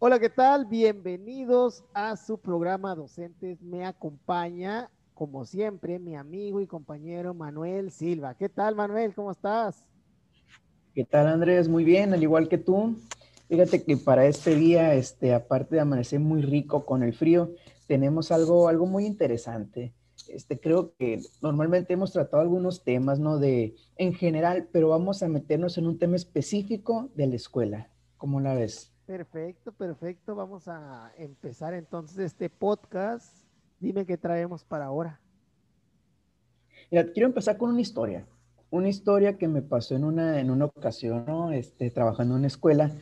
Hola, ¿qué tal? Bienvenidos a su programa Docentes. Me acompaña, como siempre, mi amigo y compañero Manuel Silva. ¿Qué tal, Manuel? ¿Cómo estás? ¿Qué tal, Andrés? Muy bien, al igual que tú. Fíjate que para este día, este, aparte de amanecer muy rico con el frío, tenemos algo, algo muy interesante. Este, creo que normalmente hemos tratado algunos temas, ¿no? De, en general, pero vamos a meternos en un tema específico de la escuela. ¿Cómo la ves? Perfecto, perfecto. Vamos a empezar entonces este podcast. Dime qué traemos para ahora. Mira, quiero empezar con una historia. Una historia que me pasó en una, en una ocasión. Este, trabajando en una escuela,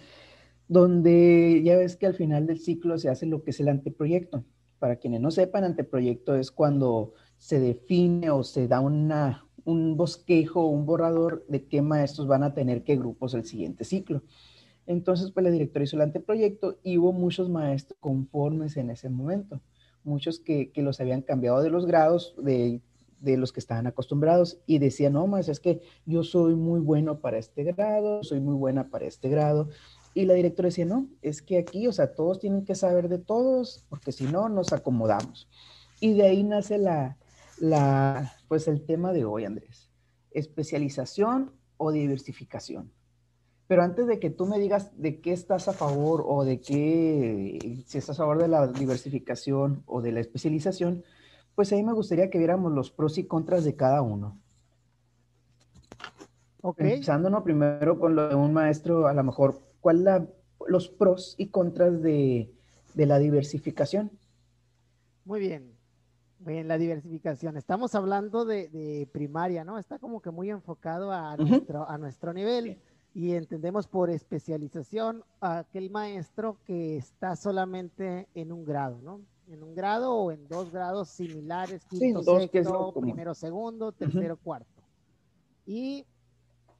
donde ya ves que al final del ciclo se hace lo que es el anteproyecto. Para quienes no sepan, anteproyecto es cuando se define o se da una, un bosquejo, un borrador de qué maestros van a tener qué grupos el siguiente ciclo. Entonces, pues la directora hizo el anteproyecto y hubo muchos maestros conformes en ese momento, muchos que, que los habían cambiado de los grados, de, de, los que estaban acostumbrados y decían, no, maestro, es que yo soy muy bueno para este grado, soy muy buena para este grado, y la directora decía, no, es que aquí, o sea, todos tienen que saber de todos, porque si no, nos acomodamos. Y de ahí nace la, la, pues el tema de hoy, Andrés. Especialización o diversificación. Pero antes de que tú me digas de qué estás a favor o de qué, si estás a favor de la diversificación o de la especialización, pues ahí me gustaría que viéramos los pros y contras de cada uno. Ok. Empezando primero con lo de un maestro, a lo mejor ¿Cuál los pros y contras de, la diversificación? Muy bien, muy bien, la diversificación. Estamos hablando de, primaria, ¿no? Está como que muy enfocado a, nuestro, a nuestro nivel y entendemos por especialización a aquel maestro que está solamente en un grado, ¿no? En un grado o en dos grados similares, quinto, sexto, primero, segundo, tercero, cuarto. Y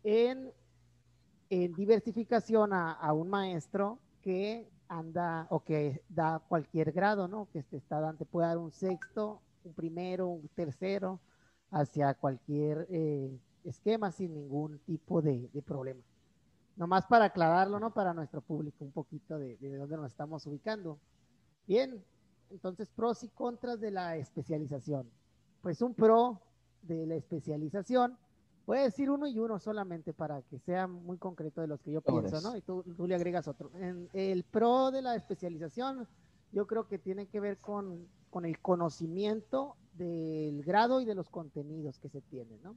en en diversificación a, un maestro que anda o que da cualquier grado, ¿no? Que este está dando, puede dar un sexto, un primero, un tercero, hacia cualquier eh, esquema sin ningún tipo de, problema. Nomás para aclararlo, ¿no? Para nuestro público un poquito de, de dónde nos estamos ubicando. Bien, entonces pros y contras de la especialización. Pues un pro de la especialización Voy a decir uno y uno solamente para que sea muy concreto de los que yo pienso, ¿no? Y tú, le agregas otro. En el pro de la especialización, yo creo que tiene que ver con, con el conocimiento del grado y de los contenidos que se tienen, ¿no?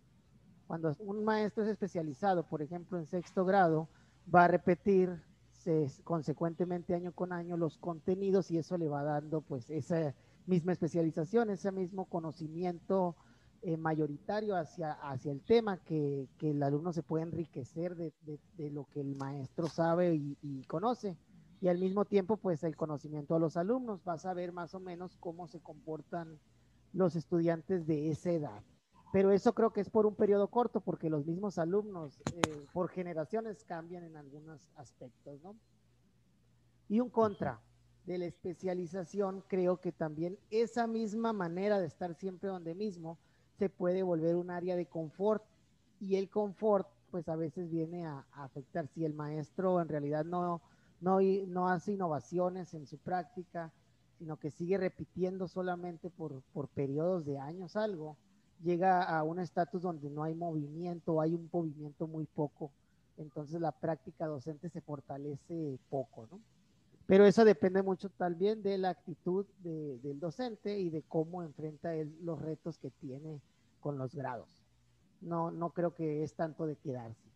Cuando un maestro es especializado, por ejemplo, en sexto grado, va a repetir consecuentemente año con año los contenidos y eso le va dando pues esa misma especialización, ese mismo conocimiento eh, mayoritario hacia, hacia el tema, que, que, el alumno se puede enriquecer de, de, lo que el maestro sabe y, conoce. Y al mismo tiempo, pues el conocimiento a los alumnos, va a saber más o menos cómo se comportan los estudiantes de esa edad. Pero eso creo que es por un periodo corto, porque los mismos alumnos eh, por generaciones cambian en algunos aspectos, ¿no? Y un contra de la especialización, creo que también esa misma manera de estar siempre donde mismo, se puede volver un área de confort y el confort pues a veces viene a, afectar si el maestro en realidad no, no, no hace innovaciones en su práctica, sino que sigue repitiendo solamente por, por periodos de años algo, llega a un estatus donde no hay movimiento, hay un movimiento muy poco, entonces la práctica docente se fortalece poco, ¿no? Pero eso depende mucho también de la actitud del docente y de cómo enfrenta él los retos que tiene con los grados. No, no creo que es tanto de quedarse,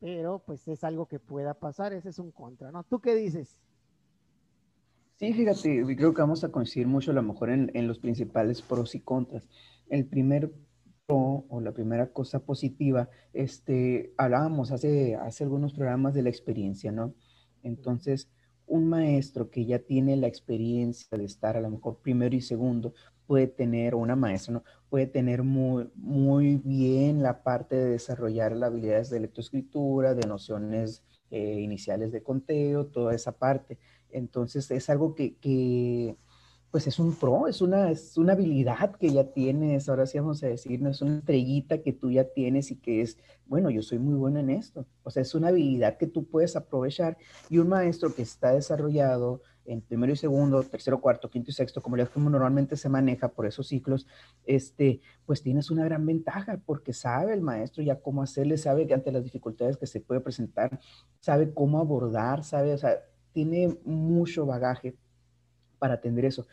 pero pues es algo que pueda pasar, ese es un contra, ¿no? ¿Tú qué dices? Sí, fíjate, creo que vamos a coincidir mucho a lo mejor en, en los principales pros y contras. El primer o la primera cosa positiva, este, hablábamos hace, hace algunos programas de la experiencia, ¿no? Entonces, un maestro que ya tiene la experiencia de estar a lo mejor primero y segundo, puede tener, una maestra, ¿no? puede tener muy, muy bien la parte de desarrollar las habilidades de lectoescritura, de nociones eh, iniciales de conteo, toda esa parte. Entonces es algo que, que, pues es un pro, es una, es una habilidad que ya tienes, ahora sí vamos a decir, no es una estrellita que tú ya tienes y que es, bueno, yo soy muy bueno en esto. O sea, es una habilidad que tú puedes aprovechar y un maestro que está desarrollado en primero y segundo, tercero, cuarto, quinto y sexto, como como normalmente se maneja por esos ciclos, este, pues tienes una gran ventaja porque sabe el maestro ya cómo hacerle, sabe que ante las dificultades que se puede presentar, sabe cómo abordar, sabe, o sea, tiene mucho bagaje para atender eso.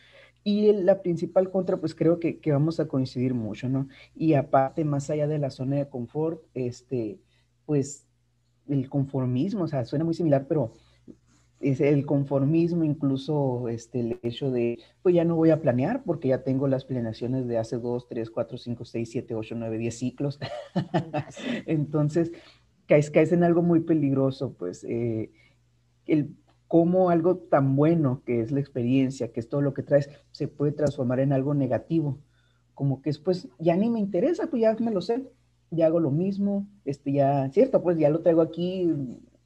Y la principal contra, pues creo que, que, vamos a coincidir mucho, ¿no? Y aparte, más allá de la zona de confort, este, pues el conformismo, o sea, suena muy similar, pero es el conformismo, incluso este, el hecho de, pues ya no voy a planear porque ya tengo las planeaciones de hace 2, 3, 4, 5, 6, 7, 8, 9, 10 ciclos. Entonces, caes, caes en algo muy peligroso, pues, eh, el cómo algo tan bueno que es la experiencia, que es todo lo que traes, se puede transformar en algo negativo. Como que después ya ni me interesa, pues ya me lo sé, ya hago lo mismo, este ya, cierto, pues ya lo traigo aquí,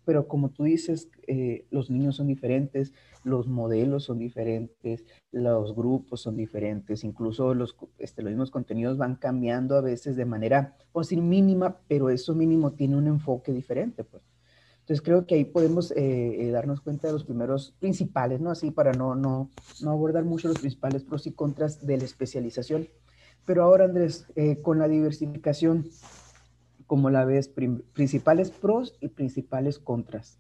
pero como tú dices, eh, los niños son diferentes, los modelos son diferentes, los grupos son diferentes, incluso los, este, los mismos contenidos van cambiando a veces de manera, o decir, mínima, pero eso mínimo tiene un enfoque diferente, pues. Entonces creo que ahí podemos eh, eh, darnos cuenta de los primeros principales, ¿no? Así para no, no, no abordar mucho los principales pros y contras de la especialización. Pero ahora, Andrés, eh, con la diversificación, ¿cómo la ves? principales pros y principales contras.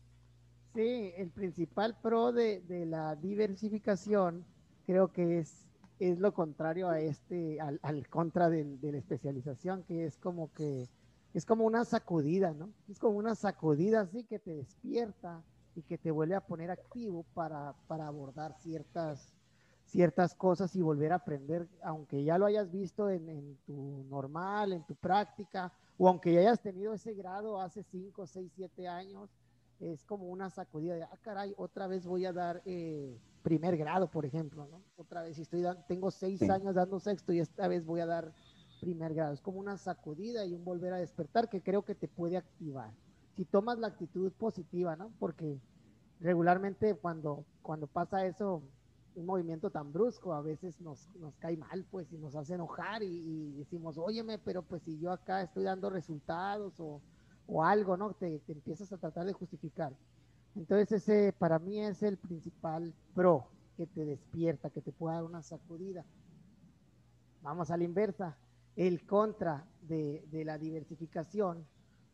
Sí, el principal pro de, de la diversificación creo que es, es lo contrario a este, al, al contra de la especialización, que es como que es como una sacudida, ¿no? Es como una sacudida así que te despierta y que te vuelve a poner activo para, abordar ciertas, ciertas cosas y volver a aprender, aunque ya lo hayas visto en, tu normal, en tu práctica, o aunque ya hayas tenido ese grado hace 5, 6, 7 años, es como una sacudida de, ah, caray, otra vez voy a dar eh, primer grado, por ejemplo, ¿no? Otra vez, si estoy dando, tengo 6 años dando sexto y esta vez voy a dar primer grado. Es como una sacudida y un volver a despertar que creo que te puede activar. Si tomas la actitud positiva, ¿no? Porque regularmente cuando, cuando pasa eso, un movimiento tan brusco, a veces nos, nos cae mal, pues, y nos hace enojar y, decimos, óyeme, pero pues si yo acá estoy dando resultados o, o algo, ¿no? Te, te, empiezas a tratar de justificar. Entonces ese para mí es el principal pro que te despierta, que te pueda dar una sacudida. Vamos a la inversa el contra de, la diversificación.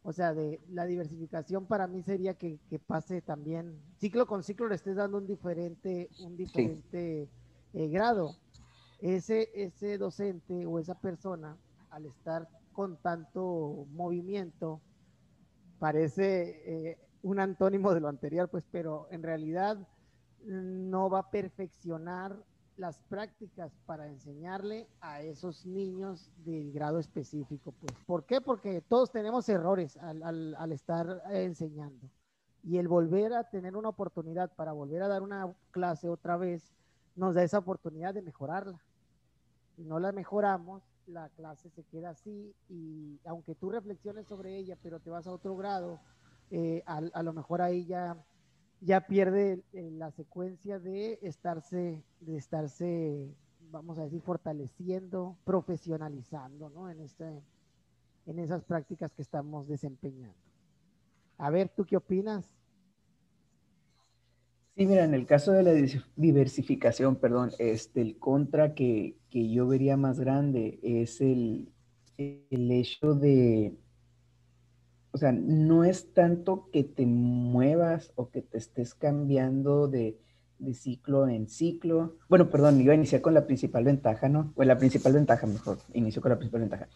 O sea, de la diversificación para mí sería que, pase también, ciclo con ciclo le estés dando un diferente, un diferente eh, grado. Ese, ese docente o esa persona, al estar con tanto movimiento, parece eh, un antónimo de lo anterior, pues, pero en realidad no va a perfeccionar las prácticas para enseñarle a esos niños del grado específico. Pues. ¿Por qué? Porque todos tenemos errores al, al, estar enseñando. Y el volver a tener una oportunidad para volver a dar una clase otra vez, nos da esa oportunidad de mejorarla. Si no la mejoramos, la clase se queda así y aunque tú reflexiones sobre ella, pero te vas a otro grado, eh, a, a lo mejor ahí ya ya pierde la secuencia de estarse, de estarse, vamos a decir, fortaleciendo, profesionalizando, ¿no? En, este, en esas prácticas que estamos desempeñando. A ver, ¿tú qué opinas? Sí, mira, en el caso de la diversificación, perdón, este, el contra que, que yo vería más grande es el, el hecho de, o sea, no es tanto que te muevas o que te estés cambiando de, ciclo en ciclo. Bueno, perdón, iba a iniciar con la principal ventaja, ¿no? O la principal ventaja, mejor, inicio con la principal ventaja.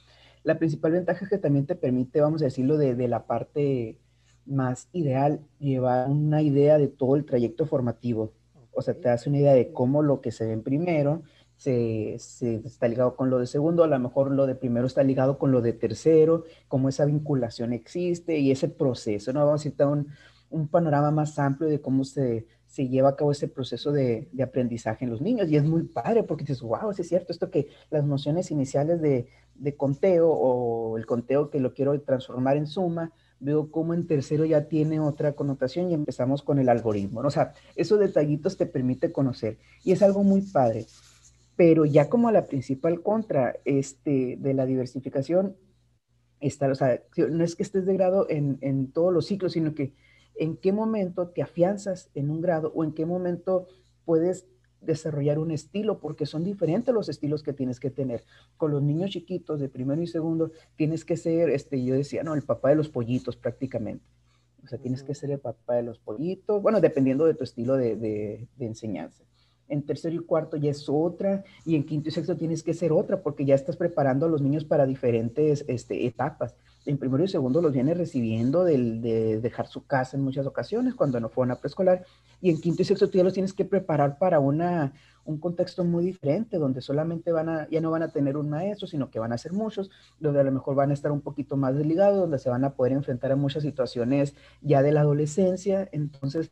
La principal ventaja es que también te permite, vamos a decirlo, de, de la parte más ideal, llevar una idea de todo el trayecto formativo. O sea, te hace una idea de cómo lo que se ve primero, se, está ligado con lo de segundo, a lo mejor lo de primero está ligado con lo de tercero, cómo esa vinculación existe y ese proceso, ¿no? Vamos a citar un, panorama más amplio de cómo se, lleva a cabo ese proceso de, de, aprendizaje en los niños. Y es muy padre porque dices, wow, es cierto, esto que las nociones iniciales de, de, conteo o el conteo que lo quiero transformar en suma, veo cómo en tercero ya tiene otra connotación y empezamos con el algoritmo. O sea, esos detallitos te permite conocer y es algo muy padre. Pero ya como la principal contra este, de la diversificación, está, o sea, no es que estés de grado en, en todos los ciclos, sino que en qué momento te afianzas en un grado o en qué momento puedes desarrollar un estilo, porque son diferentes los estilos que tienes que tener. Con los niños chiquitos de primero y segundo, tienes que ser, este, yo decía, no, el papá de los pollitos prácticamente. O sea, tienes que ser el papá de los pollitos, bueno, dependiendo de tu estilo de, de, de enseñanza. En tercero y cuarto ya es otra, y en quinto y sexto tienes que ser otra, porque ya estás preparando a los niños para diferentes este, etapas en primero y segundo los viene recibiendo de dejar su casa en muchas ocasiones cuando no fueron a preescolar. Y en quinto y sexto tú ya los tienes que preparar para una, un contexto muy diferente, donde solamente van a, ya no van a tener un maestro, sino que van a ser muchos, donde a lo mejor van a estar un poquito más desligados, donde se van a poder enfrentar a muchas situaciones ya de la adolescencia. Entonces,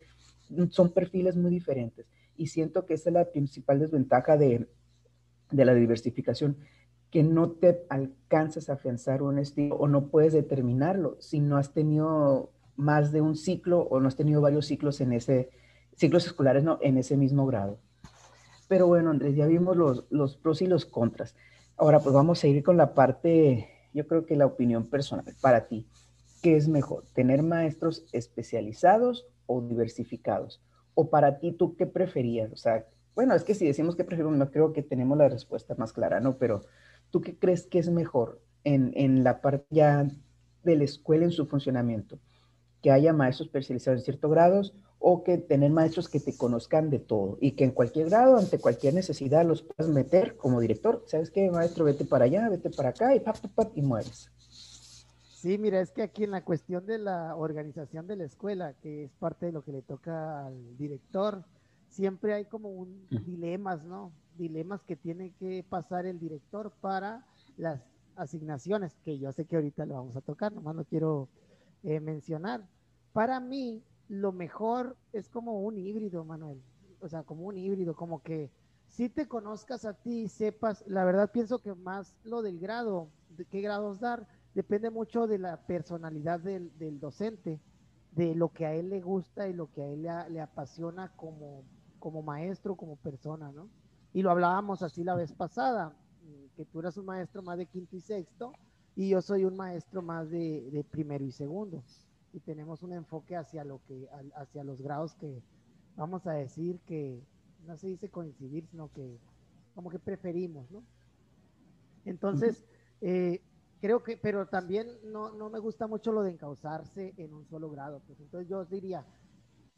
son perfiles muy diferentes. Y siento que esa es la principal desventaja de, de la diversificación que no te alcanzas a afianzar un estilo o no puedes determinarlo si no has tenido más de un ciclo o no has tenido varios ciclos en ese, ciclos escolares, no, en ese mismo grado. Pero bueno, Andrés, ya vimos los, los pros y los contras. Ahora pues vamos a ir con la parte, yo creo que la opinión personal para ti. ¿Qué es mejor, tener maestros especializados o diversificados? O para ti, ¿tú qué preferías? O sea, bueno, es que si decimos que preferimos, no creo que tenemos la respuesta más clara, ¿no? Pero ¿tú qué crees que es mejor en, en la parte ya de la escuela en su funcionamiento? ¿Que haya maestros especializados en ciertos grados o que tener maestros que te conozcan de todo y que en cualquier grado, ante cualquier necesidad, los puedas meter como director? ¿Sabes qué, maestro? Vete para allá, vete para acá y pap, pap, y mueves. Sí, mira, es que aquí en la cuestión de la organización de la escuela, que es parte de lo que le toca al director, siempre hay como un dilemas, ¿no? dilemas que tiene que pasar el director para las asignaciones, que yo sé que ahorita lo vamos a tocar, nomás lo quiero eh, mencionar. Para mí, lo mejor es como un híbrido, Manuel. O sea, como un híbrido, como que si te conozcas a ti, sepas, la verdad pienso que más lo del grado, de qué grados dar, depende mucho de la personalidad del, docente, de lo que a él le gusta y lo que a él le, le apasiona como, como maestro, como persona, ¿no? Y lo hablábamos así la vez pasada, que tú eras un maestro más de quinto y sexto y yo soy un maestro más de, primero y segundo. Y tenemos un enfoque hacia, lo que, hacia los grados que vamos a decir que no se dice coincidir, sino que como que preferimos, ¿no? Entonces, eh, creo que, pero también no, no, me gusta mucho lo de encauzarse en un solo grado. Pues entonces yo diría,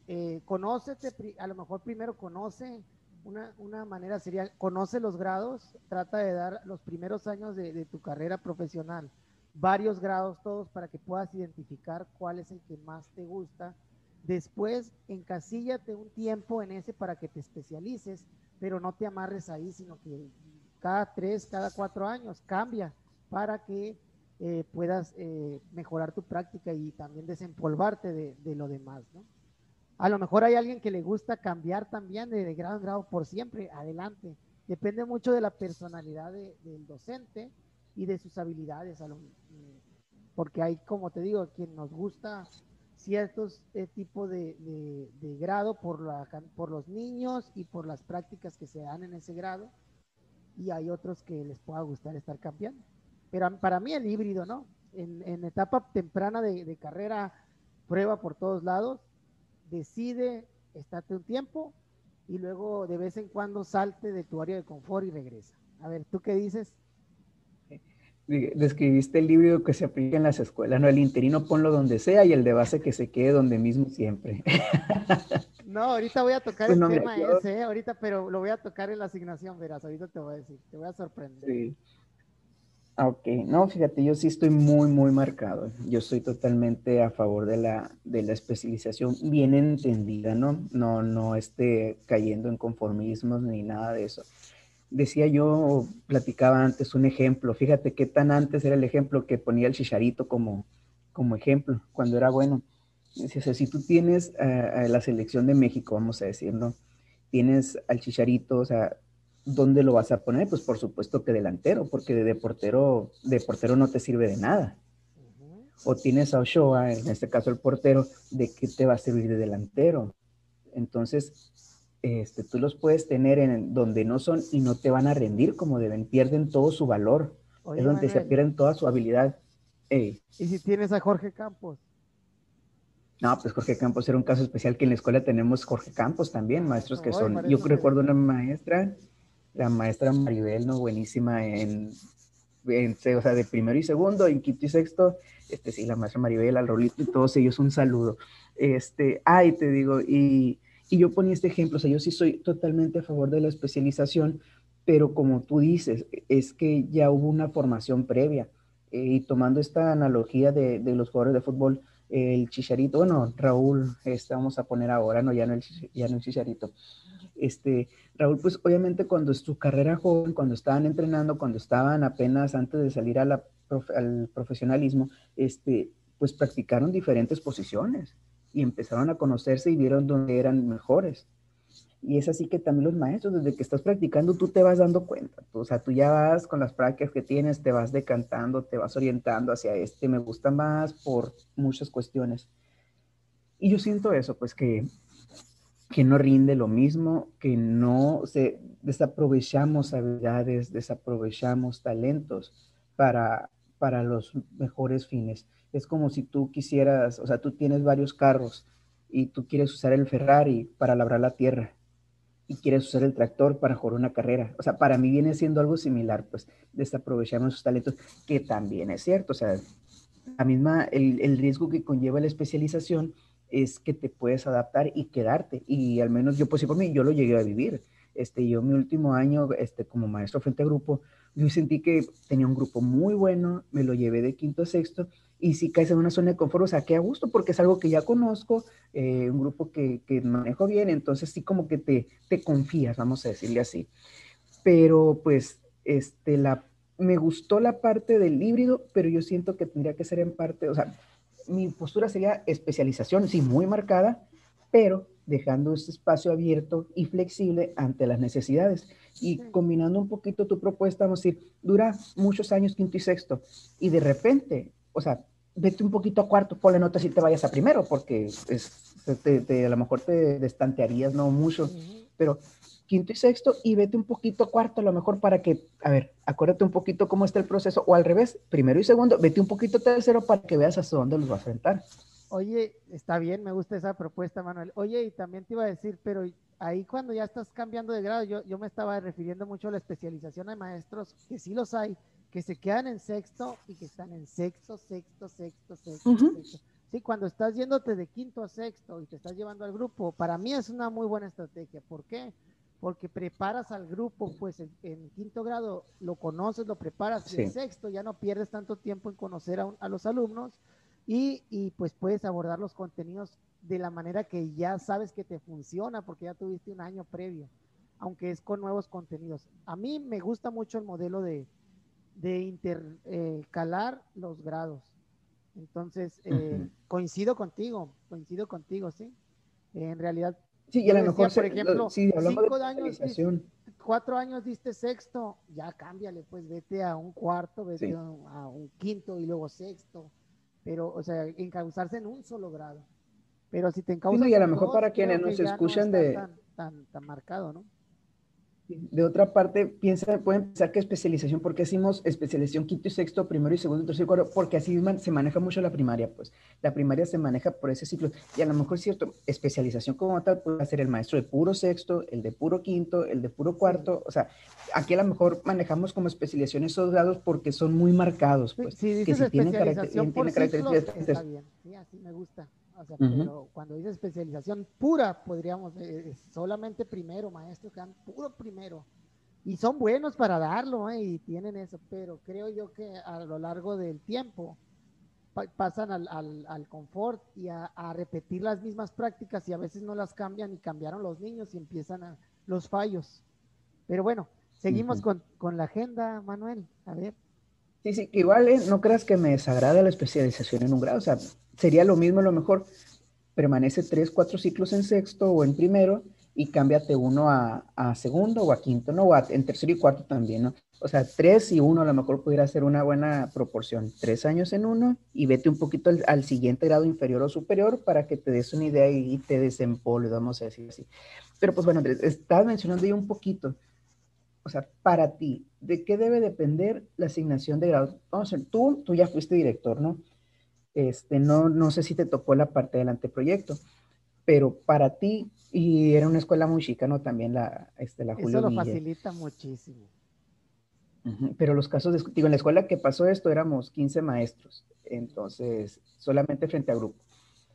eh, conócete, a lo mejor primero conoce una, manera sería, conoce los grados, trata de dar los primeros años de, tu carrera profesional, varios grados todos para que puedas identificar cuál es el que más te gusta. Después, encasíllate un tiempo en ese para que te especialices, pero no te amarres ahí, sino que cada tres, cada cuatro años cambia para que eh, puedas eh, mejorar tu práctica y también desempolvarte de, de lo demás, ¿no? A lo mejor hay alguien que le gusta cambiar también de, grado en grado por siempre, adelante. Depende mucho de la personalidad del docente y de sus habilidades. porque hay, como te digo, quien nos gusta ciertos eh, tipos de, grado por, la, por los niños y por las prácticas que se dan en ese grado. Y hay otros que les pueda gustar estar cambiando. Pero para mí el híbrido, ¿no? En, en etapa temprana de carrera, prueba por todos lados decide, estate un tiempo y luego de vez en cuando salte de tu área de confort y regresa. A ver, ¿tú qué dices? Describiste el libro que se aplica en las escuelas, ¿no? El interino ponlo donde sea y el de base que se quede donde mismo siempre. No, ahorita voy a tocar pues el tema ese, ¿eh? ahorita, pero lo voy a tocar en la asignación, verás, ahorita te voy a decir, te voy a sorprender. Sí. Ah, ok, no, fíjate, yo sí estoy muy, muy marcado. Yo estoy totalmente a favor de la, de la especialización bien entendida, ¿no? No, no esté cayendo en conformismos ni nada de eso. Decía yo, platicaba antes un ejemplo, fíjate qué tan antes era el ejemplo que ponía el chicharito como, como ejemplo, cuando era bueno. Decía, si tú tienes a la selección de México, vamos a decir, ¿no? Tienes al chicharito, o sea, ¿dónde lo vas a poner? Pues por supuesto que delantero, porque de portero, de portero no te sirve de nada. O tienes a Ochoa, en este caso el portero, ¿de qué te va a servir de delantero? Entonces, este, tú los puedes tener en donde no son y no te van a rendir como deben, pierden todo su valor, es donde se pierden toda su habilidad. ¿Y si tienes a Jorge Campos? No, pues Jorge Campos era un caso especial que en la escuela tenemos Jorge Campos también, maestros que son, yo recuerdo una maestra, la maestra Maribel, ¿no? Buenísima en, en, o sea, de primero y segundo, en quinto y sexto, este sí, la maestra Maribel, al Rolito y todos ellos, un saludo. Este, ay, te digo, y, y yo ponía este ejemplo, o sea, yo sí soy totalmente a favor de la especialización, pero como tú dices, es que ya hubo una formación previa. Eh, y tomando esta analogía de, de los jugadores de fútbol, el Chicharito, bueno, Raúl, este vamos a poner ahora, no, ya no el, ya no el Chicharito. Este, Raúl, pues obviamente cuando su carrera joven, cuando estaban entrenando, cuando estaban apenas antes de salir al profesionalismo, este, pues practicaron diferentes posiciones y empezaron a conocerse y vieron dónde eran mejores. Y es así que también los maestros, desde que estás practicando, tú te vas dando cuenta. o sea, tú ya vas con las prácticas que tienes, te vas decantando, te vas orientando hacia este, me gusta más por muchas cuestiones. Y yo siento eso, pues que, que no rinde lo mismo, que no se desaprovechamos habilidades, desaprovechamos talentos para, para los mejores fines. Es como si tú quisieras, o sea, tú tienes varios carros y tú quieres usar el Ferrari para labrar la tierra y quieres usar el tractor para jugar una carrera. O sea, para mí viene siendo algo similar, pues, desaprovechamos sus talentos, que también es cierto. O sea, la misma, el, el, riesgo que conlleva la especialización es que te puedes adaptar y quedarte. Y al menos yo, pues sí, por mí, yo lo llegué a vivir. Este, yo mi último año, este, como maestro frente a grupo, yo sentí que tenía un grupo muy bueno, me lo llevé de quinto a sexto y si caes en una zona de confort, o sea, que a gusto porque es algo que ya conozco, eh, un grupo que, que, manejo bien, entonces sí como que te, te confías, vamos a decirle así. Pero pues, este, la, me gustó la parte del híbrido, pero yo siento que tendría que ser en parte, o sea, mi postura sería especialización, sí, muy marcada, pero dejando este espacio abierto y flexible ante las necesidades. Y combinando un poquito tu propuesta, vamos a decir, dura muchos años quinto y sexto, y de repente o sea, vete un poquito a cuarto, ponle nota si te vayas a primero, porque es, te, a lo mejor te destantearías no mucho, pero quinto y sexto y vete un poquito a cuarto a lo mejor para que, a ver, acuérdate un poquito cómo está el proceso, o al revés, primero y segundo, vete un poquito a tercero para que veas hasta dónde los vas a enfrentar. Oye, está bien, me gusta esa propuesta, Manuel. Oye, y también te iba a decir, pero ahí cuando ya estás cambiando de grado, yo, yo me estaba refiriendo mucho a la especialización de maestros, que sí los hay, que se quedan en sexto y que están en sexto, sexto, sexto, sexto, sexto. Sí, cuando estás yéndote de quinto a sexto y te estás llevando al grupo, para mí es una muy buena estrategia. ¿Por qué? Porque preparas al grupo, pues en, quinto grado lo conoces, lo preparas, y en sexto ya no pierdes tanto tiempo en conocer a, a los alumnos y, y, pues puedes abordar los contenidos de la manera que ya sabes que te funciona porque ya tuviste un año previo, aunque es con nuevos contenidos. A mí me gusta mucho el modelo de, de intercalar eh, los grados. Entonces, eh, coincido contigo, coincido contigo, sí. en realidad, sí, y a lo mejor, por ejemplo, cinco años, cuatro años diste sexto, ya cámbiale, pues vete a un cuarto, vete a un quinto y luego sexto. Pero, o sea, encauzarse en un solo grado. Pero si te encauzas. y a lo mejor para quienes nos escuchan de. tan, tan marcado, ¿no? De otra parte, piensa, pueden pensar que especialización, porque decimos especialización quinto y sexto, primero y segundo, tercero y cuarto, porque así se maneja mucho la primaria, pues. La primaria se maneja por ese ciclo. Y a lo mejor es cierto, especialización como tal puede ser el maestro de puro sexto, el de puro quinto, el de puro cuarto. O sea, aquí a lo mejor manejamos como especialización esos grados porque son muy marcados, pues. Sí, que si tienen, características. Está bien, sí, así me gusta. O sea, pero cuando dice especialización pura, podríamos, eh, solamente primero, maestros que dan puro primero. Y son buenos para darlo, eh, y tienen eso, pero creo yo que a lo largo del tiempo pasan al, al, al, confort y a, a, repetir las mismas prácticas y a veces no las cambian y cambiaron los niños y empiezan a, los fallos. Pero bueno, seguimos con, con la agenda, Manuel. A ver. Sí, sí, igual eh, no creas que me desagrada la especialización en un grado, o sea, sería lo mismo, a lo mejor permanece tres, cuatro ciclos en sexto o en primero y cámbiate uno a, segundo o a quinto, ¿no? O en tercero y cuarto también, ¿no? O sea, tres y uno a lo mejor pudiera ser una buena proporción. Tres años en uno y vete un poquito al, siguiente grado inferior o superior para que te des una idea y, te desempolves, vamos a decir así. Pero pues bueno, Andrés, estás mencionando ahí un poquito. O sea, para ti, ¿de qué debe depender la asignación de grado? Vamos a ver, tú, tú ya fuiste director, ¿no? Este, no, no sé si te tocó la parte del anteproyecto, pero para ti, y era una escuela muy chica, ¿no? También la, este, la Julio Eso lo facilita muchísimo. Pero los casos, de, digo, en la escuela que pasó esto éramos 15 maestros, entonces solamente frente a grupo.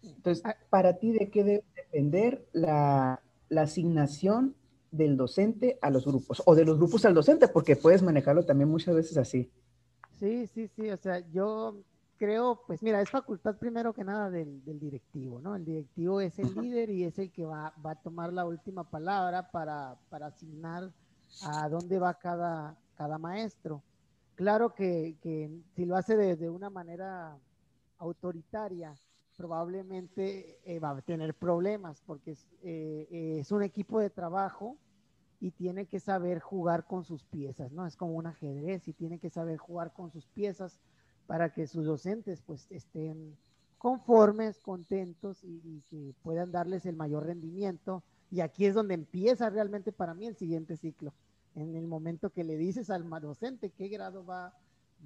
Entonces, ah. para ti, ¿de qué debe depender la, la asignación del docente a los grupos o de los grupos al docente? Porque puedes manejarlo también muchas veces así. Sí, sí, sí, o sea, yo creo, pues mira, es facultad primero que nada del, directivo, ¿no? El directivo es el líder y es el que va, a tomar la última palabra para, asignar a dónde va cada, cada maestro. Claro que, si lo hace de, una manera autoritaria, probablemente eh, va a tener problemas porque es, eh, es, un equipo de trabajo y tiene que saber jugar con sus piezas, ¿no? Es como un ajedrez y tiene que saber jugar con sus piezas para que sus docentes pues estén conformes, contentos y, que puedan darles el mayor rendimiento. Y aquí es donde empieza realmente para mí el siguiente ciclo. En el momento que le dices al docente qué grado va,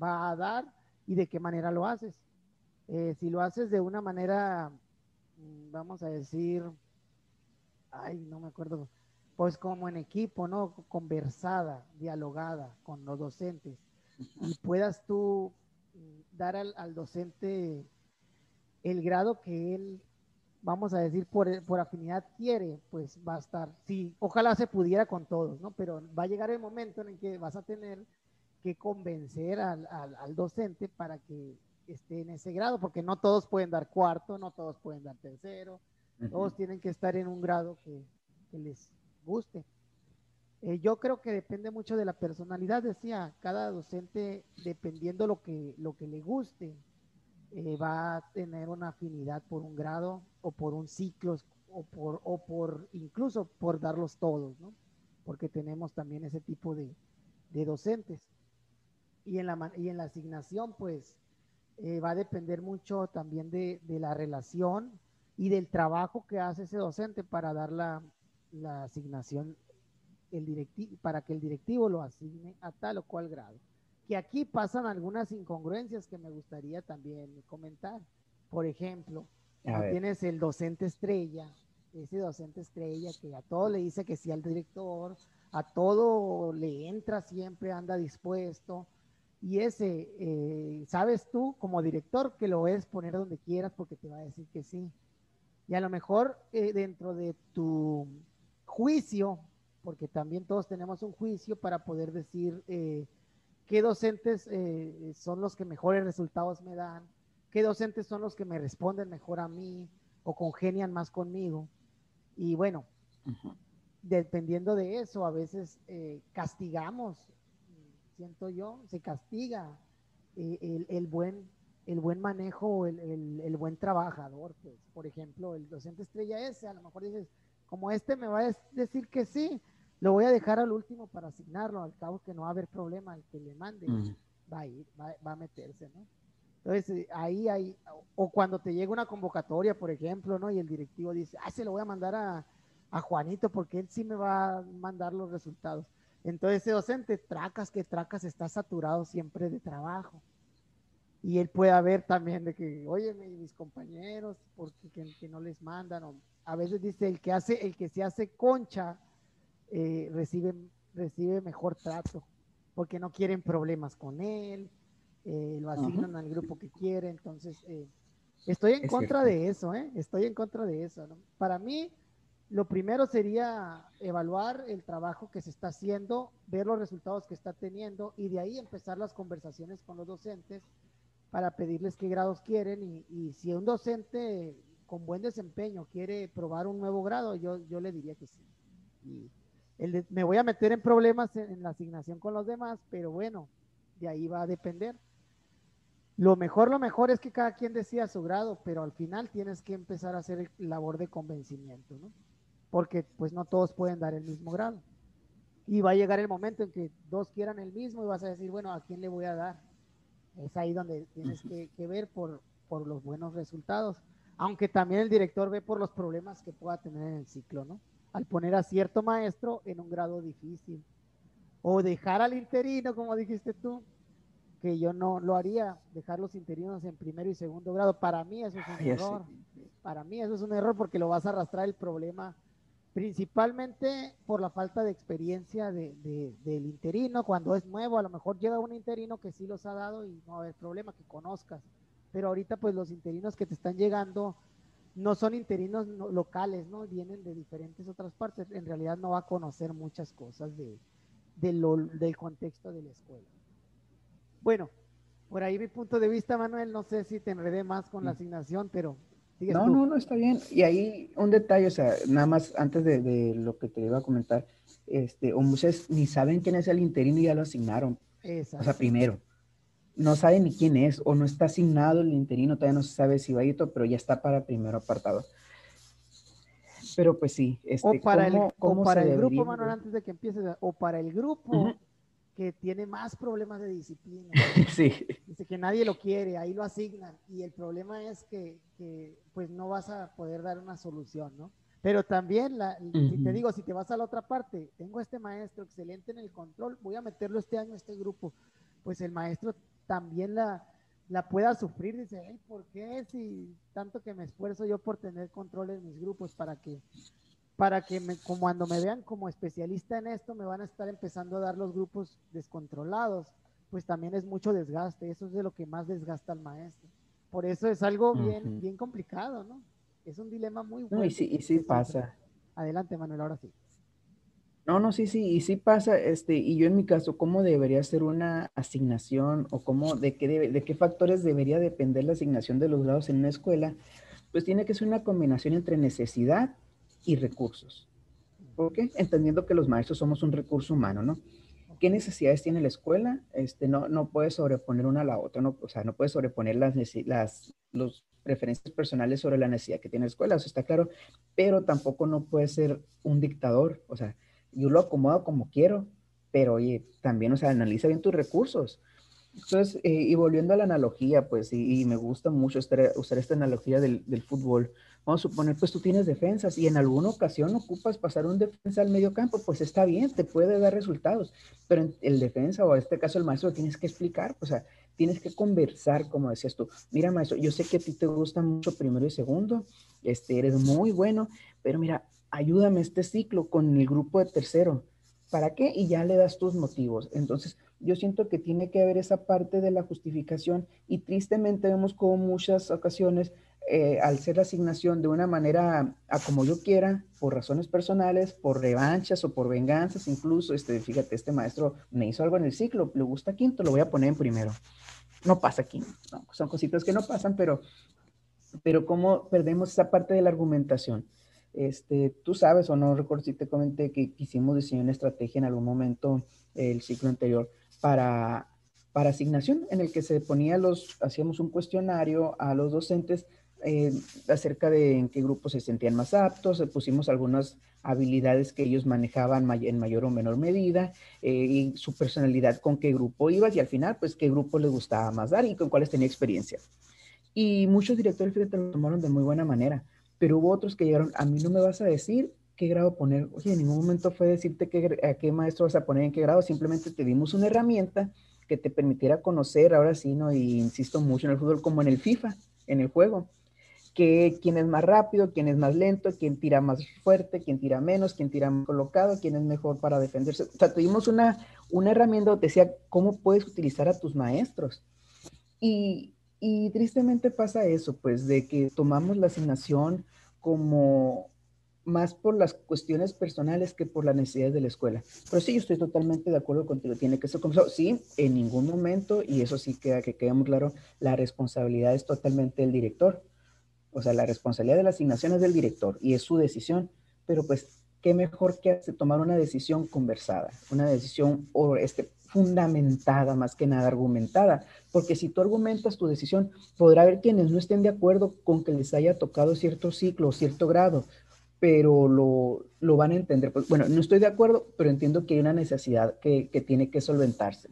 va a dar y de qué manera lo haces. Eh, si lo haces de una manera, mm, vamos a decir, ay, no me acuerdo, pues como en equipo, ¿no? Conversada, dialogada con los docentes y puedas tú dar al, docente el grado que él, vamos a decir, por, por, afinidad quiere, pues va a estar, sí, ojalá se pudiera con todos, ¿no? Pero va a llegar el momento en el que vas a tener que convencer al, al, docente para que esté en ese grado, porque no todos pueden dar cuarto, no todos pueden dar tercero, todos tienen que estar en un grado que, que les guste. Eh, yo creo que depende mucho de la personalidad, decía, cada docente, dependiendo lo que, lo que le guste, eh, va a tener una afinidad por un grado o por un ciclo o por, o por incluso por darlos todos, ¿no? Porque tenemos también ese tipo de, docentes. Y en, la, y en la asignación, pues, eh, va a depender mucho también de, la relación y del trabajo que hace ese docente para dar la, la asignación el directivo, para que el directivo lo asigne a tal o cual grado. Que aquí pasan algunas incongruencias que me gustaría también comentar. Por ejemplo, tienes el docente estrella, ese docente estrella que a todo le dice que sí al director, a todo le entra siempre, anda dispuesto. Y ese, eh, sabes tú como director que lo puedes poner donde quieras porque te va a decir que sí. Y a lo mejor eh, dentro de tu juicio porque también todos tenemos un juicio para poder decir eh, qué docentes eh, son los que mejores resultados me dan, qué docentes son los que me responden mejor a mí o congenian más conmigo. Y bueno, dependiendo de eso, a veces eh, castigamos, siento yo, se castiga el, buen el buen manejo, el, el, buen trabajador. Pues. Por ejemplo, el docente estrella ese, a lo mejor dices, como este me va a decir que sí, lo voy a dejar al último para asignarlo, al cabo que no va a haber problema, el que le mande va a ir, va, a meterse, ¿no? Entonces, eh, ahí hay, o cuando te llega una convocatoria, por ejemplo, ¿no? Y el directivo dice, ah, se lo voy a mandar a, a Juanito porque él sí me va a mandar los resultados. Entonces, ese docente, tracas que tracas, está saturado siempre de trabajo. Y él puede ver también de que, oye, mis compañeros, porque que, que no les mandan, o a veces dice el que hace, el que se hace concha, eh, recibe, recibe mejor trato, porque no quieren problemas con él, eh, lo asignan al grupo que quiere, entonces eh, estoy en contra de eso, estoy en contra de eso. Para mí, lo primero sería evaluar el trabajo que se está haciendo, ver los resultados que está teniendo y de ahí empezar las conversaciones con los docentes para pedirles qué grados quieren y, si un docente con buen desempeño quiere probar un nuevo grado, yo, yo le diría que sí. Y, me voy a meter en problemas en, la asignación con los demás, pero bueno, de ahí va a depender. Lo mejor, lo mejor es que cada quien decida su grado, pero al final tienes que empezar a hacer labor de convencimiento, ¿no? porque pues no todos pueden dar el mismo grado. Y va a llegar el momento en que dos quieran el mismo y vas a decir, bueno, ¿a quién le voy a dar? Es ahí donde tienes que, ver por, por los buenos resultados. Aunque también el director ve por los problemas que pueda tener en el ciclo, ¿no? Al poner a cierto maestro en un grado difícil. O dejar al interino, como dijiste tú, que yo no lo haría, dejar los interinos en primero y segundo grado. Para mí eso es un error. Para mí eso es un error porque lo vas a arrastrar el problema principalmente por la falta de experiencia de, del interino. Cuando es nuevo, a lo mejor llega un interino que sí los ha dado y no va a haber problema, que conozcas. Pero ahorita pues los interinos que te están llegando no son interinos locales, ¿no? Vienen de diferentes otras partes. En realidad no va a conocer muchas cosas de, del contexto de la escuela. Bueno, por ahí mi punto de vista, Manuel, no sé si te enredé más con la asignación, pero... No, no, no, está bien. Y ahí un detalle, o sea, nada más antes de, lo que te iba a comentar, este, o muchos ni saben quién es el interino y ya lo asignaron. O sea, primero, no saben ni quién es, o no está asignado el interino, todavía no se sabe si va a ir, pero ya está para primero apartado. Pero pues sí, este, o para el, para el grupo, Manuel, antes de que empieces, o para el grupo, que tiene más problemas de disciplina. Sí. Dice que nadie lo quiere, ahí lo asignan. Y el problema es que, pues no vas a poder dar una solución, ¿no? Pero también, la, si te digo, si te vas a la otra parte, tengo este maestro excelente en el control, voy a meterlo este año a este grupo, pues el maestro también la, la pueda sufrir, dice, ¿por qué si tanto que me esfuerzo yo por tener control en mis grupos para que para que me, como cuando me vean como especialista en esto, me van a estar empezando a dar los grupos descontrolados, pues también es mucho desgaste, eso es de lo que más desgasta al maestro. Por eso es algo bien, bien complicado, ¿no? Es un dilema muy bueno. y sí, y sí pasa. Adelante, Manuel, ahora sí. No, no, sí, sí, y sí pasa, este, y yo en mi caso, ¿cómo debería ser una asignación o cómo, de qué, de qué factores debería depender la asignación de los grados en una escuela? Pues tiene que ser una combinación entre necesidad y recursos. ¿Ok? Entendiendo que los maestros somos un recurso humano, ¿no? ¿Qué necesidades tiene la escuela? Este, no, no puedes sobreponer una a la otra, ¿no? O sea, no puedes sobreponer las, las los preferencias personales sobre la necesidad que tiene la escuela, eso está claro, pero tampoco no puede ser un dictador, o sea, yo lo acomodo como quiero, pero oye, también, o sea, analiza bien tus recursos. Entonces, eh, y volviendo a la analogía, pues, y, me gusta mucho usar esta analogía del, fútbol. Vamos a suponer, pues tú tienes defensas y en alguna ocasión ocupas pasar un defensa al medio campo, pues está bien, te puede dar resultados, pero el defensa o en este caso el maestro tienes que explicar, o sea, tienes que conversar, como decías tú. Mira, maestro, yo sé que a ti te gusta mucho primero y segundo, este, eres muy bueno, pero mira, ayúdame este ciclo con el grupo de tercero. ¿Para qué? Y ya le das tus motivos. Entonces, yo siento que tiene que haber esa parte de la justificación y tristemente vemos como muchas ocasiones eh, al ser la asignación de una manera a como yo quiera, por razones personales, por revanchas o por venganzas, incluso, este, fíjate, este maestro me hizo algo en el ciclo, le gusta quinto, lo voy a poner en primero. No pasa aquí, son cositas que no pasan, pero, pero cómo perdemos esa parte de la argumentación. Este, tú sabes o no recuerdo si te comenté que quisimos diseñar una estrategia en algún momento el ciclo anterior para, para asignación en el que se ponía los, hacíamos un cuestionario a los docentes eh, acerca de en qué grupos se sentían más aptos, pusimos algunas habilidades que ellos manejaban en mayor o menor medida eh, y su personalidad con qué grupo ibas y al final pues qué grupo les gustaba más dar y con cuáles tenía experiencia. Y muchos directores fíjate lo tomaron de muy buena manera, pero hubo otros que llegaron, a mí no me vas a decir qué grado poner, oye, en ningún momento fue decirte qué, a qué maestro vas a poner en qué grado, simplemente te dimos una herramienta que te permitiera conocer, ahora sí, ¿no? Y insisto mucho en el fútbol como en el FIFA, en el juego que quién es más rápido, quién es más lento, quién tira más fuerte, quién tira menos, quién tira más colocado, quién es mejor para defenderse. O sea, tuvimos una, una herramienta donde decía cómo puedes utilizar a tus maestros. Y, y tristemente pasa eso, pues, de que tomamos la asignación como más por las cuestiones personales que por las necesidades de la escuela. Pero sí, yo estoy totalmente de acuerdo contigo. Tiene que ser como Sí, en ningún momento, y eso sí queda que quede muy claro, la responsabilidad es totalmente del director o sea, la responsabilidad de la asignación es del director y es su decisión, pero pues, ¿qué mejor que tomar una decisión conversada, una decisión este, fundamentada, más que nada argumentada? Porque si tú argumentas tu decisión, podrá haber quienes no estén de acuerdo con que les haya tocado cierto ciclo o cierto grado, pero lo, lo, van a entender. Pues, bueno, no estoy de acuerdo, pero entiendo que hay una necesidad que, que tiene que solventarse.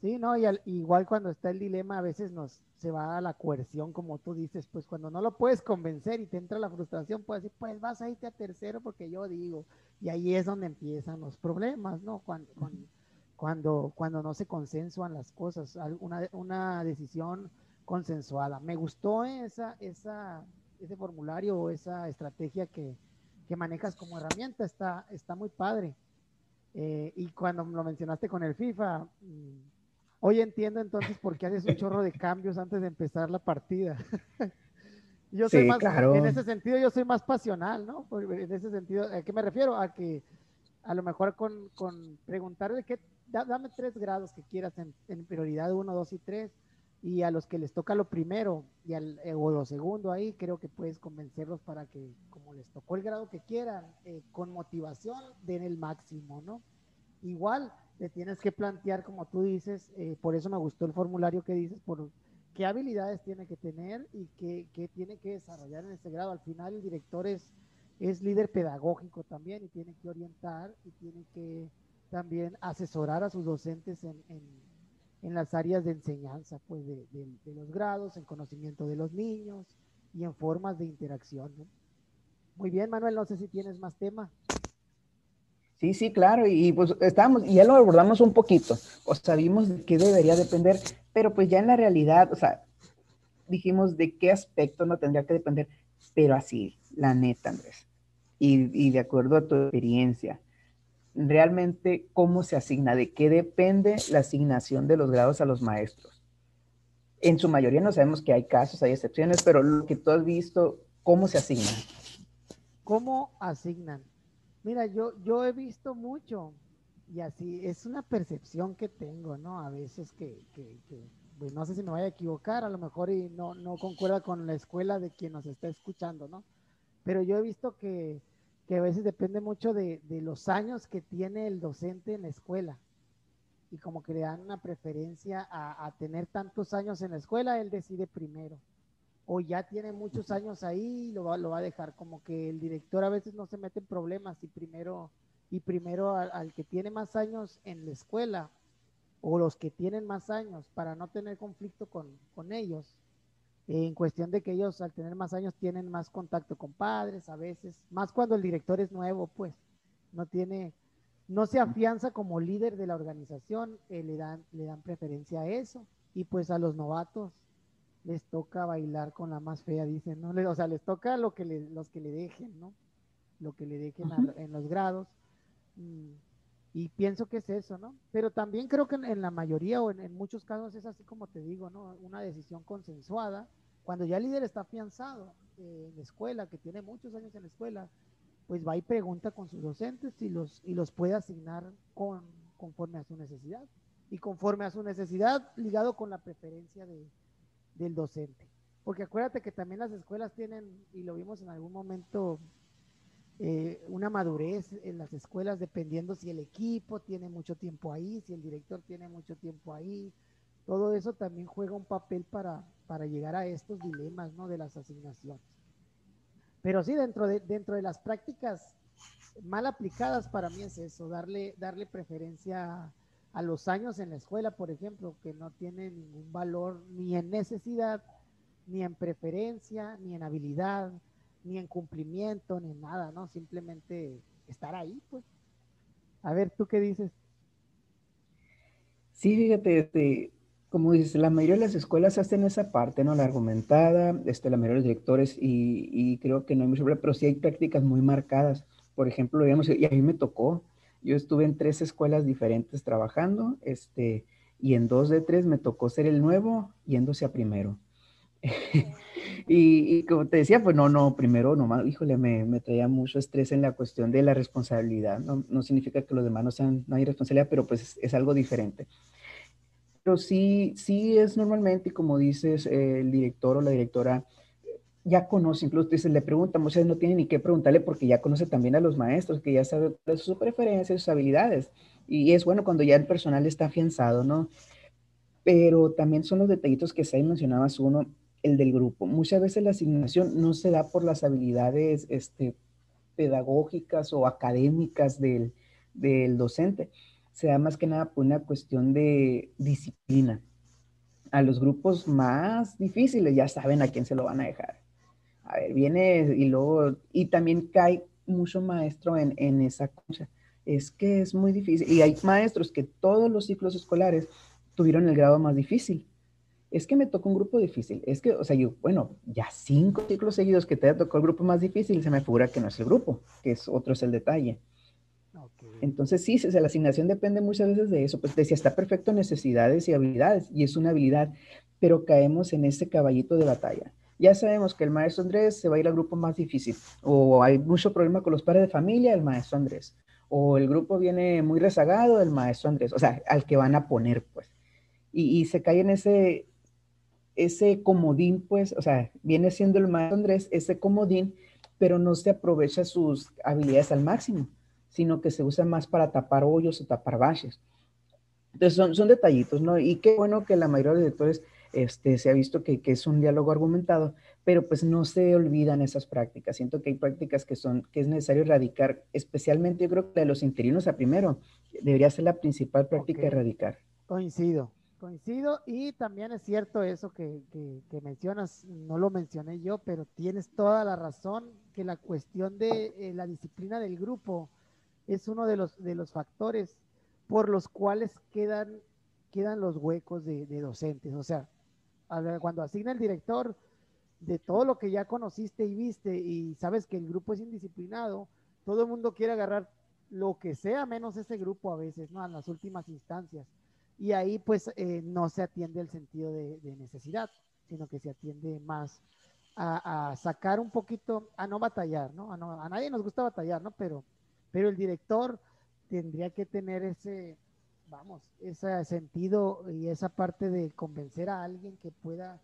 Sí, no, y igual cuando está el dilema a veces nos se va a la coerción, como tú dices, pues cuando no lo puedes convencer y te entra la frustración, puedes decir, pues vas a irte a tercero porque yo digo, y ahí es donde empiezan los problemas, ¿no? Cuando, cuando, cuando, no se consensuan las cosas, una, una decisión consensuada. Me gustó esa, esa, ese formulario o esa estrategia que, que manejas como herramienta, está, está muy padre. Eh, y cuando lo mencionaste con el FIFA, mm, hoy entiendo entonces por qué haces un chorro de cambios antes de empezar la partida. yo soy más, en ese sentido, yo soy más pasional, ¿no? En ese sentido, ¿a qué me refiero? A que a lo mejor con, con preguntarle qué, dame tres grados que quieras en, en prioridad uno, dos y tres y a los que les toca lo primero y al, eh, o lo segundo ahí, creo que puedes convencerlos para que, como les tocó el grado que quieran, eh, con motivación den el máximo, ¿no? Igual le tienes que plantear, como tú dices, eh, por eso me gustó el formulario que dices, por qué habilidades tiene que tener y qué, tiene que desarrollar en ese grado. Al final el director es, líder pedagógico también y tiene que orientar y tiene que también asesorar a sus docentes en en las áreas de enseñanza, pues de, los grados, en conocimiento de los niños y en formas de interacción. Muy bien, Manuel, no sé si tienes más tema. Sí, sí, claro, y pues estábamos, y ya lo abordamos un poquito, o sabíamos de qué debería depender, pero pues ya en la realidad, o sea, dijimos de qué aspecto no tendría que depender, pero así, la neta, Andrés, y, y de acuerdo a tu experiencia, realmente cómo se asigna, de qué depende la asignación de los grados a los maestros. En su mayoría no sabemos que hay casos, hay excepciones, pero lo que tú has visto, ¿cómo se asignan? ¿Cómo asignan? Mira, yo, yo he visto mucho y así es una percepción que tengo, ¿no? A veces que, pues no sé si me voy a equivocar, a lo mejor y no, no concuerda con la escuela de quien nos está escuchando, ¿no? Pero yo he visto que que a veces depende mucho de, los años que tiene el docente en la escuela. Y como que le dan una preferencia a, tener tantos años en la escuela, él decide primero. O ya tiene muchos años ahí y lo va, lo va a dejar. Como que el director a veces no se mete en problemas y primero, y primero al que tiene más años en la escuela o los que tienen más años para no tener conflicto con, con ellos, en cuestión de que ellos al tener más años tienen más contacto con padres a veces, más cuando el director es nuevo, pues no tiene, no se afianza como líder de la organización, eh, le, dan, le dan preferencia a eso y pues a los novatos les toca bailar con la más fea, dicen, ¿no? O sea, les toca lo que le, los que le dejen, ¿no? Lo que le dejen en los grados. Mm, y pienso que es eso, ¿no? Pero también creo que en, la mayoría o en, en, muchos casos es así como te digo, ¿no? Una decisión consensuada cuando ya el líder está afianzado en la escuela, que tiene muchos años en la escuela, pues va y pregunta con sus docentes y los, y los puede asignar con, conforme a su necesidad. Y conforme a su necesidad, ligado con la preferencia de, del docente. Porque acuérdate que también las escuelas tienen, y lo vimos en algún momento, eh, una madurez en las escuelas dependiendo si el equipo tiene mucho tiempo ahí, si el director tiene mucho tiempo ahí, todo eso también juega un papel para, para llegar a estos dilemas ¿no? de las asignaciones. Pero sí, dentro de, dentro de las prácticas mal aplicadas para mí es eso, darle, darle preferencia a los años en la escuela, por ejemplo, que no tiene ningún valor ni en necesidad, ni en preferencia, ni en habilidad, ni en cumplimiento, ni en nada, ¿no? Simplemente estar ahí, pues. A ver, ¿tú qué dices? Sí, fíjate, este, como dices, la mayoría de las escuelas hacen esa parte, ¿no? La argumentada, este, la mayoría de los directores, y, creo que no hay mucho problema, pero sí hay prácticas muy marcadas. Por ejemplo, digamos, y a mí me tocó, yo estuve en tres escuelas diferentes trabajando, este, y en dos de tres me tocó ser el nuevo yéndose a primero. y, como te decía, pues no, no, primero nomás, híjole, me, traía mucho estrés en la cuestión de la responsabilidad. No, no significa que los demás no sean, no hay responsabilidad, pero pues es, es algo diferente. Pero sí, sí es normalmente, como dices, el director o la directora ya conoce, incluso le preguntan, sea, no tiene ni qué preguntarle porque ya conoce también a los maestros, que ya sabe sus preferencias, sus habilidades. Y es bueno cuando ya el personal está afianzado, ¿no? Pero también son los detallitos que se mencionabas uno, el del grupo. Muchas veces la asignación no se da por las habilidades este, pedagógicas o académicas del, del docente, se da más que nada por una cuestión de disciplina. A los grupos más difíciles ya saben a quién se lo van a dejar. A ver, viene y luego, y también cae mucho maestro en, en esa cosa. Es que es muy difícil. Y hay maestros que todos los ciclos escolares tuvieron el grado más difícil. Es que me tocó un grupo difícil. Es que, o sea, yo, bueno, ya cinco ciclos seguidos que te ha tocado el grupo más difícil, se me figura que no es el grupo, que es otro es el detalle. Entonces, sí, la asignación depende muchas veces de eso, pues de si está perfecto necesidades y habilidades, y es una habilidad, pero caemos en ese caballito de batalla. Ya sabemos que el maestro Andrés se va a ir al grupo más difícil, o hay mucho problema con los padres de familia, el maestro Andrés, o el grupo viene muy rezagado, el maestro Andrés, o sea, al que van a poner, pues. Y, se cae en ese, ese comodín, pues, o sea, viene siendo el maestro Andrés ese comodín, pero no se aprovecha sus habilidades al máximo sino que se usa más para tapar hoyos o tapar baches. Entonces son, son detallitos, ¿no? Y qué bueno que la mayoría de los directores este, se ha visto que, que, es un diálogo argumentado, pero pues no se olvidan esas prácticas. Siento que hay prácticas que son, que es necesario erradicar, especialmente yo creo que de los interinos a primero, debería ser la principal práctica erradicar. Coincido, coincido y también es cierto eso que, que, que, mencionas, no lo mencioné yo, pero tienes toda la razón que la cuestión de eh, la disciplina del grupo, es uno de los, de los factores por los cuales quedan, quedan los huecos de, docentes. O sea, cuando asigna el director de todo lo que ya conociste y viste y sabes que el grupo es indisciplinado, todo el mundo quiere agarrar lo que sea menos ese grupo a veces, ¿no? En las últimas instancias. Y ahí pues eh, no se atiende el sentido de, necesidad, sino que se atiende más a, sacar un poquito, a no batallar, ¿no? A, a nadie nos gusta batallar, ¿no? Pero pero el director tendría que tener ese, vamos, ese sentido y esa parte de convencer a alguien que pueda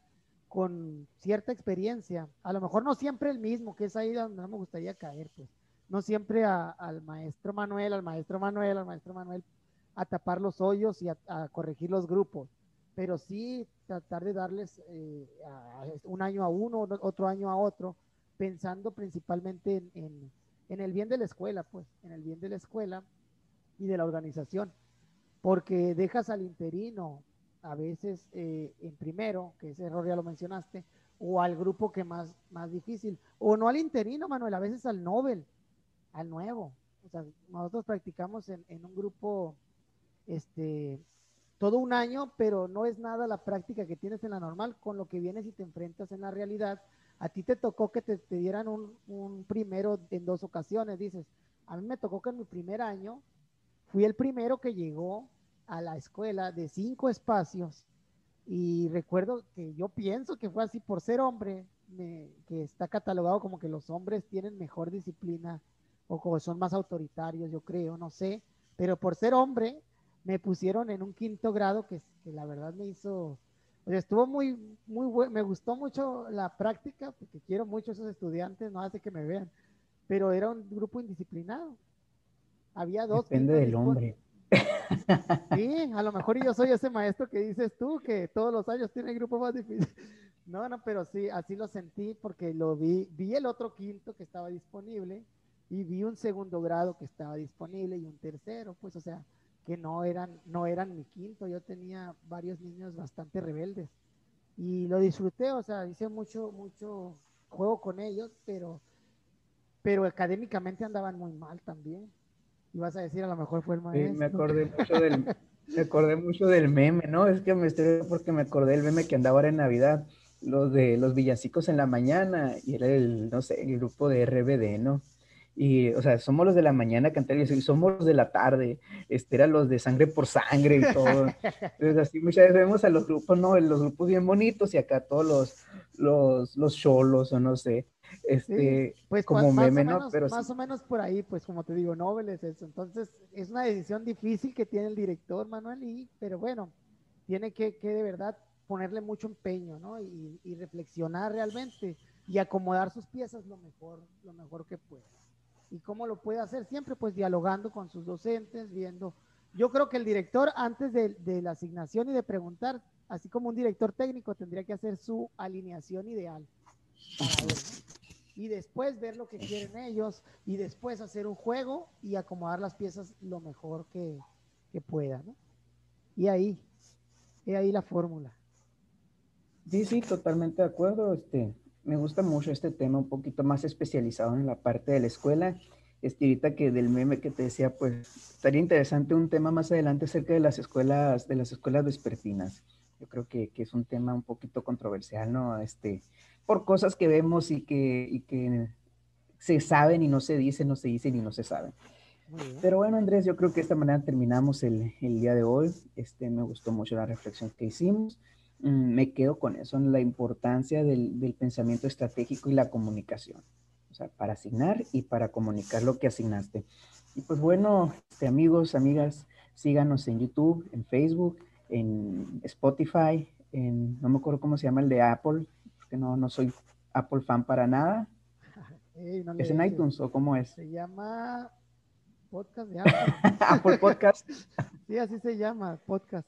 con cierta experiencia, a lo mejor no siempre el mismo, que es ahí donde no me gustaría caer, pues, no siempre al maestro Manuel, al maestro Manuel, al maestro Manuel, a tapar los hoyos y a, corregir los grupos, pero sí tratar de darles eh, un año a uno, otro año a otro, pensando principalmente en en el bien de la escuela, pues, en el bien de la escuela y de la organización, porque dejas al interino a veces eh, en primero, que ese error ya lo mencionaste, o al grupo que más, más difícil, o no al interino, Manuel, a veces al Nobel, al nuevo. O sea, nosotros practicamos en, en un grupo, este, todo un año, pero no es nada la práctica que tienes en la normal con lo que vienes y te enfrentas en la realidad a ti te tocó que te, dieran un, primero en dos ocasiones, dices, a mí me tocó que en mi primer año fui el primero que llegó a la escuela de cinco espacios y recuerdo que yo pienso que fue así por ser hombre, que está catalogado como que los hombres tienen mejor disciplina o como son más autoritarios, yo creo, no sé, pero por ser hombre me pusieron en un quinto grado que, que la verdad me hizo estuvo muy, muy bueno, me gustó mucho la práctica, porque quiero mucho a esos estudiantes, no hace que me vean, pero era un grupo indisciplinado. Había dos. Depende del hombre. Sí, a lo mejor yo soy ese maestro que dices tú, que todos los años tiene el grupo más difícil. No, no, pero sí, así lo sentí porque lo vi, vi el otro quinto que estaba disponible y vi un segundo grado que estaba disponible y un tercero, pues, o sea, que no eran, no eran mi quinto, yo tenía varios niños bastante rebeldes y lo disfruté, o sea, hice mucho, mucho juego con ellos, pero, pero académicamente andaban muy mal también. Y vas a decir, a lo mejor fue el maestro. Sí, me acordé mucho del, me acordé mucho del meme, ¿no? Es que me estoy porque me acordé del meme que andaba ahora en Navidad, los de los villancicos en la mañana, y era el, no sé, el grupo de RBD, ¿no? y, o sea, somos los de la mañana cantar y somos los de la tarde, este, eran los de sangre por sangre y todo. Entonces, así muchas veces vemos a los grupos, ¿no? Los grupos bien bonitos y acá todos los, los, los cholos o no sé, este, pues como meme, ¿no? Pero más o menos por ahí, pues como te digo, noveles eso. Entonces, es una decisión difícil que tiene el director, Manuel, y, pero bueno, tiene que, que de verdad ponerle mucho empeño, ¿no? Y, y reflexionar realmente y acomodar sus piezas lo mejor, lo mejor que pueda. ¿Y cómo lo puede hacer? Siempre pues dialogando con sus docentes, viendo. Yo creo que el director antes de, la asignación y de preguntar, así como un director técnico tendría que hacer su alineación ideal para Y después ver lo que quieren ellos y después hacer un juego y acomodar las piezas lo mejor que, que pueda, ¿no? Y ahí, y ahí la fórmula. Sí, sí, totalmente de acuerdo. Este, me gusta mucho este tema, un poquito más especializado en la parte de la escuela. Estirita que del meme que te decía, pues estaría interesante un tema más adelante acerca de las escuelas, de las escuelas vespertinas. Yo creo que, que es un tema un poquito controversial, ¿no? Este, por cosas que vemos y que, y que se saben y no se dicen, no se dicen y no se saben. Pero bueno, Andrés, yo creo que de esta manera terminamos el, el, día de hoy. Este, me gustó mucho la reflexión que hicimos. Mm, me quedo con eso, en la importancia del, del, pensamiento estratégico y la comunicación. O sea, para asignar y para comunicar lo que asignaste. Y pues bueno, este, amigos, amigas, síganos en YouTube, en Facebook, en Spotify, en, no me acuerdo cómo se llama el de Apple, porque no, no soy Apple fan para nada. ¿Es en iTunes o cómo es? Se llama Podcast de Apple. Apple Podcast. sí, así se llama, podcast.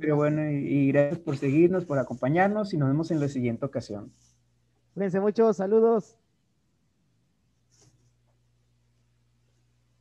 Pero bueno, y, gracias por seguirnos, por acompañarnos y nos vemos en la siguiente ocasión. Cuídense mucho, saludos.